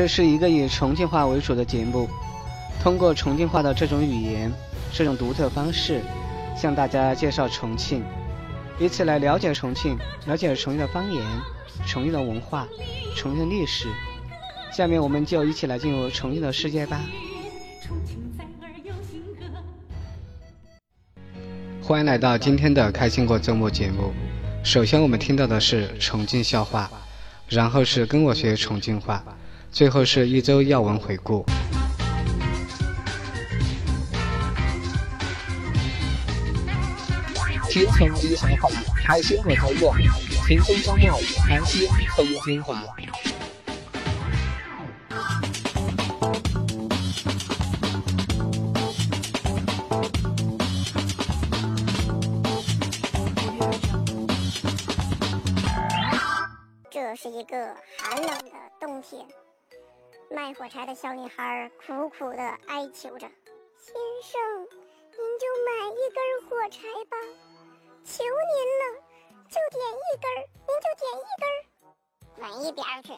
这是一个以重庆话为主的节目，通过重庆话的这种语言、这种独特方式，向大家介绍重庆，以此来了解重庆，了解重庆的方言、重庆的文化、重庆的历史。下面我们就一起来进入重庆的世界吧。欢迎来到今天的开心过周末节目。首先我们听到的是重庆笑话，然后是跟我学重庆话。最后是一周要闻回顾。听重庆笑话，开心过周末，轻松周末，开心重庆话。这是一个寒冷的冬天。卖火柴的小女孩苦苦的哀求着：“先生，您就买一根火柴吧，求您了，就点一根，您就点一根。”滚一边去，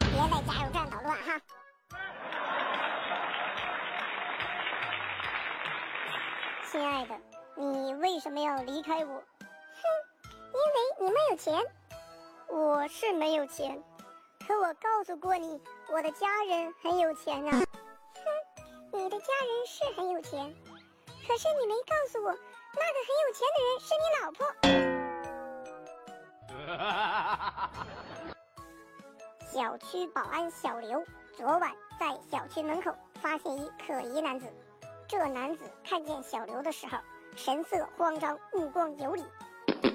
别在加油站捣乱哈！亲爱的，你为什么要离开我？哼，因为你没有钱。我是没有钱。可我告诉过你，我的家人很有钱啊！哼，你的家人是很有钱，可是你没告诉我，那个很有钱的人是你老婆。小区保安小刘昨晚在小区门口发现一可疑男子，这男子看见小刘的时候，神色慌张，目光游离。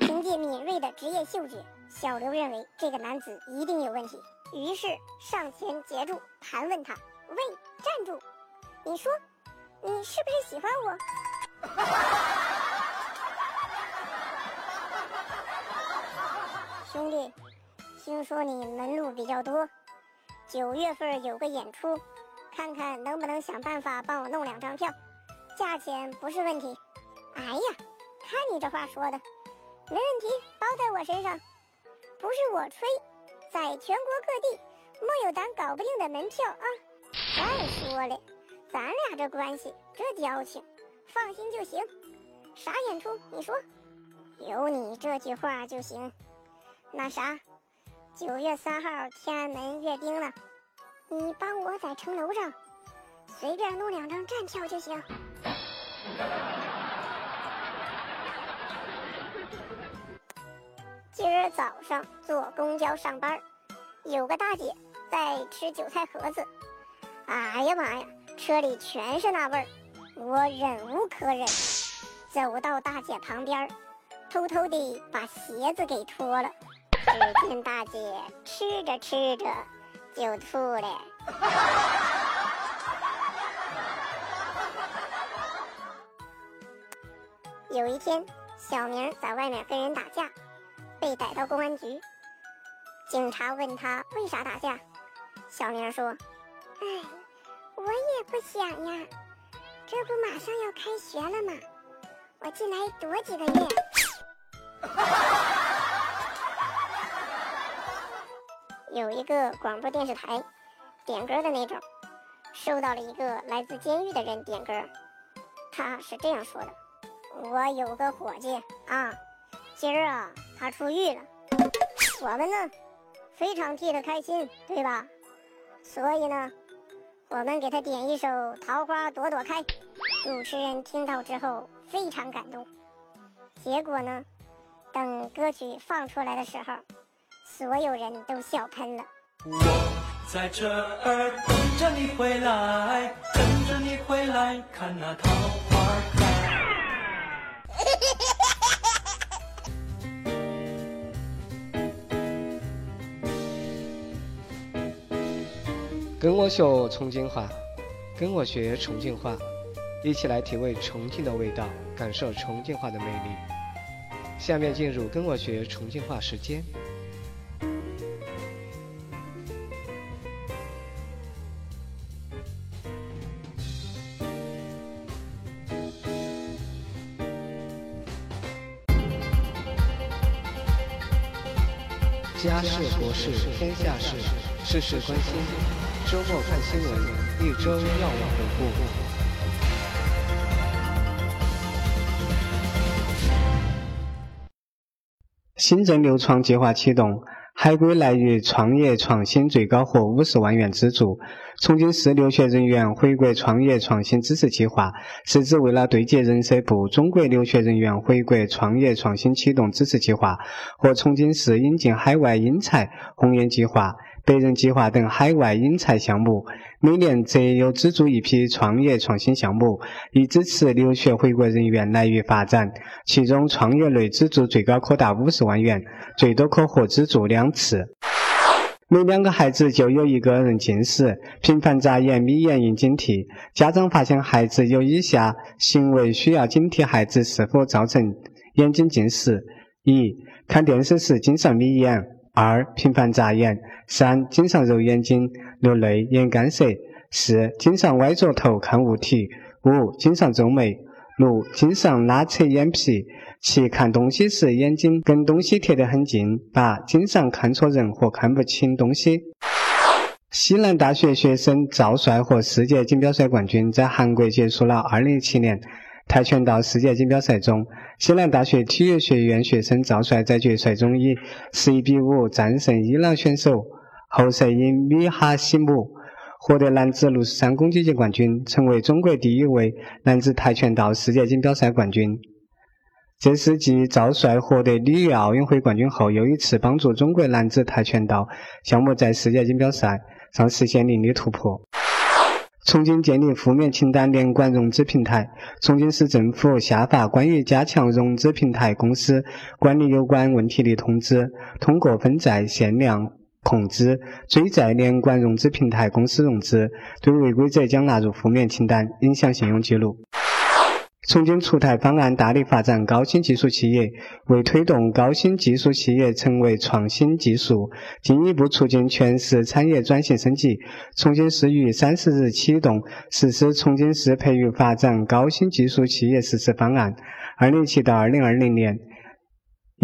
凭借敏锐的职业嗅觉，小刘认为这个男子一定有问题。于是上前截住，盘问他：“喂，站住！你说，你是不是喜欢我？” 兄弟，听说你门路比较多，九月份有个演出，看看能不能想办法帮我弄两张票，价钱不是问题。哎呀，看你这话说的，没问题，包在我身上，不是我吹。在全国各地，没有咱搞不定的门票啊！再说了，咱俩这关系，这交情，放心就行。啥演出？你说，有你这句话就行。那啥，九月三号天安门阅兵了，你帮我在城楼上随便弄两张站票就行。今儿早上坐公交上班，有个大姐在吃韭菜盒子。哎呀妈呀，车里全是那味儿，我忍无可忍，走到大姐旁边，偷偷地把鞋子给脱了。只见大姐吃着吃着就吐了。有一天，小明在外面跟人打架。被逮到公安局，警察问他为啥打架，小明说：“哎，我也不想呀，这不马上要开学了吗？我进来躲几个月。”有一个广播电视台，点歌的那种，收到了一个来自监狱的人点歌，他是这样说的：“我有个伙计啊。”今儿啊，他出狱了，我们呢，非常替他开心，对吧？所以呢，我们给他点一首《桃花朵朵开》。主持人听到之后非常感动。结果呢，等歌曲放出来的时候，所有人都笑喷了。我在这儿等着你回来，等着你回来看那桃花跟我学重庆话，跟我学重庆话，一起来体味重庆的味道，感受重庆话的魅力。下面进入跟我学重庆话时间。家事国事天下事，事事关心。周末看新闻，一周要闻回顾。新政六创计划启动。海归来渝创业创新最高获五十万元资助。重庆市留学人员回国创业创新支持计划是指为了对接人社部中国留学人员回国创业创新启动支持计划和重庆市引进海外英才红岩计划。百人计划等海外引才项目，每年择优资助一批创业创新项目，以支持留学回国人员来渝发展。其中，创业类资助最高可达五十万元，最多可获资助两次。每两个孩子就有一个人近视，频繁眨眼、眯眼应警惕。家长发现孩子有以下行为，需要警惕孩子是否造成眼睛近视：一、看电视时经常眯眼。二、频繁眨眼；三、经常揉眼睛、流泪、眼干涩；四、经常歪着头看物体；五、经常皱眉；六、经常拉扯眼皮；七、看东西时眼睛跟东西贴得很近；八、经常看错人或看不清东西。西南大学学生赵帅和世界锦标赛冠军在韩国结束了2017年。跆拳道世界锦标赛中，西南大学体育学院学生赵帅在决赛中以十一比五战胜伊朗选手侯赛因米哈西姆，获得男子六十三公斤级冠军，成为中国第一位男子跆拳道世界锦标赛冠军。这是继赵帅获得里约奥运会冠军后，又一次帮助中国男子跆拳道项目在世界锦标赛上实现零的突破。重庆建立负面清单连管融资平台。重庆市政府下发关于加强融资平台公司管理有关问题的通知，通过分债限量控制、追债连管融资平台公司融资，对违规者将纳入负面清单，影响信用记录。重庆出台方案，大力发展高新技术企业，为推动高新技术企业成为创新技术，进一步促进全市产业转型升级。重庆市于三十日启动实施《重庆市培育发展高新技术企业实施方案（二零一七到二零二零年）》，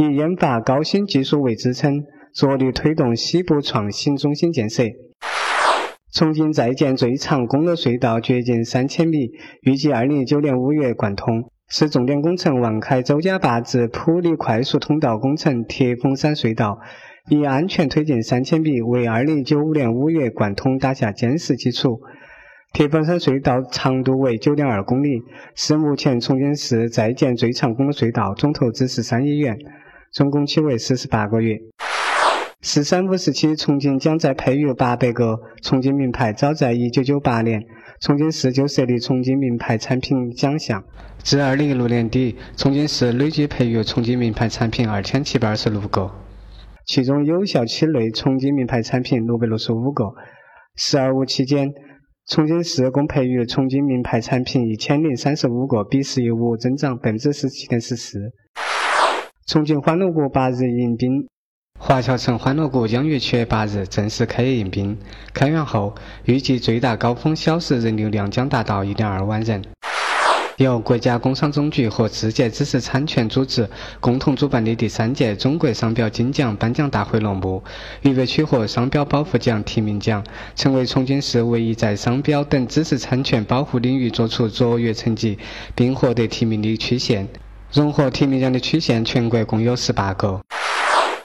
以研发高新技术为支撑，着力推动西部创新中心建设。重庆在建最长公路隧道，掘进三千米，预计二零一九年五月贯通。是重点工程万开周家坝至普利快速通道工程铁峰山隧道，以安全推进三千米，为二零一九年五月贯通打下坚实基础。铁峰山隧道长度为九点二公里，是目前重庆市在建最长公路隧道，总投资十三亿元，总工期为四十八个月。“十三五”时期，重庆将在培育八百个重庆名牌。早在一九九八年，重庆市就设立重庆名牌产品奖项。至二零一六年底，重庆市累计培育重庆名牌产品二千七百二十六个，其中有效期内重庆名牌产品六百六十五个。“十二五”期间，重庆市共培育重庆名牌产品一千零三十五个，比“十一五”增长百分之十七点十四。重庆欢乐谷八日迎宾。华侨城欢乐谷将于七月八日正式开业迎宾。开园后，预计最大高峰小时人流量将达到一点二万人。由国家工商总局和世界知识产权组织共同主办的第三届中国商标金奖颁奖大会落幕，渝北区获商标保护奖提名奖，成为重庆市唯一在商标等知识产权保护领域作出卓越成绩并获得提名的区县。荣获提名奖的区县全国共有十八个。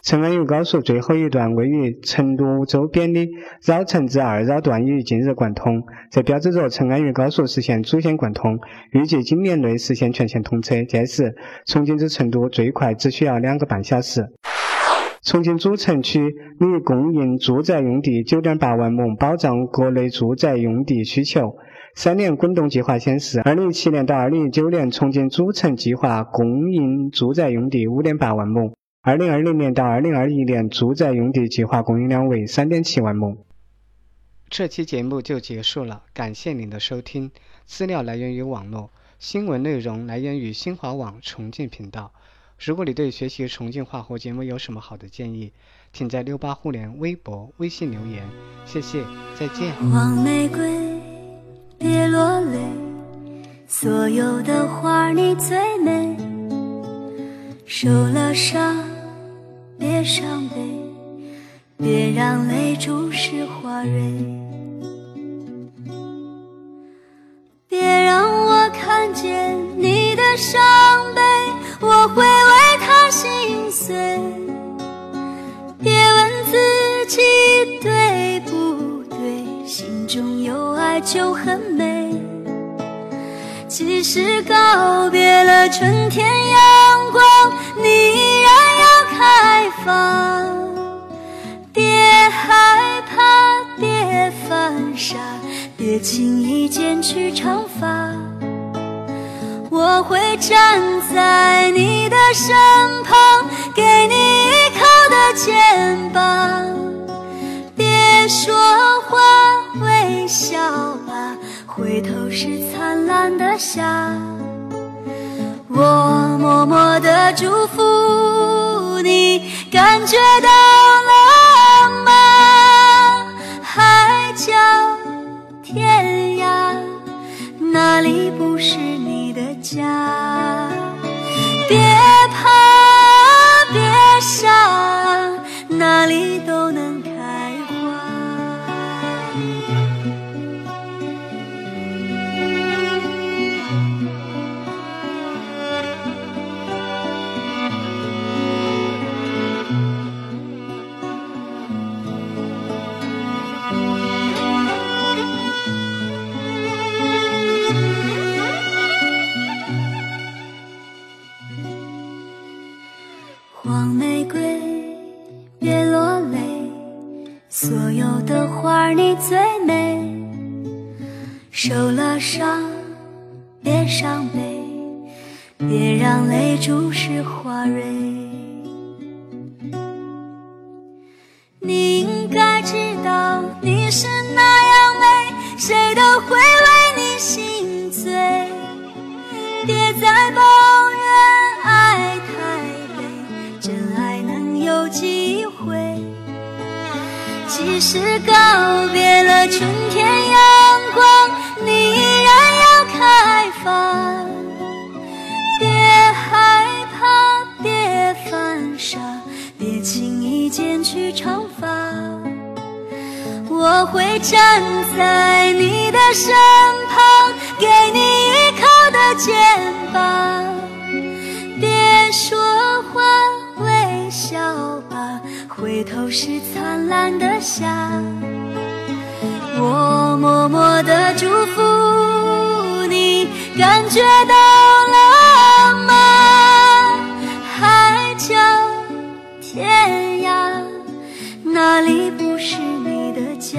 成安渝高速最后一段位于成都周边的绕城至二绕段于近日贯通，这标志着成安渝高速实现主线贯通，预计今年内实现全线通车。届时，重庆至成都最快只需要两个半小时。重庆主城区拟供应住宅用地九点八万亩，保障国内住宅用地需求。三年滚动计划显示，二零一七年到二零一九年，重庆主城计划供应住宅用地五点八万亩。二零二零年到二零二一年，住宅用地计划供应量为三点七万亩。这期节目就结束了，感谢您的收听。资料来源于网络，新闻内容来源于新华网重庆频道。如果你对学习重庆话或节目有什么好的建议，请在六八互联微博、微信留言。谢谢，再见。黄玫瑰，别落泪，所有的花你最美，受了伤。别伤悲，别让泪珠湿花蕊，别让我看见你的伤悲，我会为他心碎。别问自己对不对，心中有爱就很美。即使告别了春天，要。开放。别害怕，别犯傻，别轻易剪去长发。我会站在你的身旁，给你依靠的肩膀。别说话，微笑吧，回头是灿烂的霞。我默默的祝福你，感觉到了吗？海角天涯，哪里不是你的家？所有的花儿你最美。受了伤，别伤悲，别让泪珠湿花蕊。你应该知道你是那样美，谁都会春天阳光，你依然要开放。别害怕，别犯傻，别轻易剪去长发。我会站在你的身旁，给你依靠的肩膀。别说话，微笑吧，回头是灿烂的夏。默默的祝福你，感觉到了吗？海角天涯，哪里不是你的家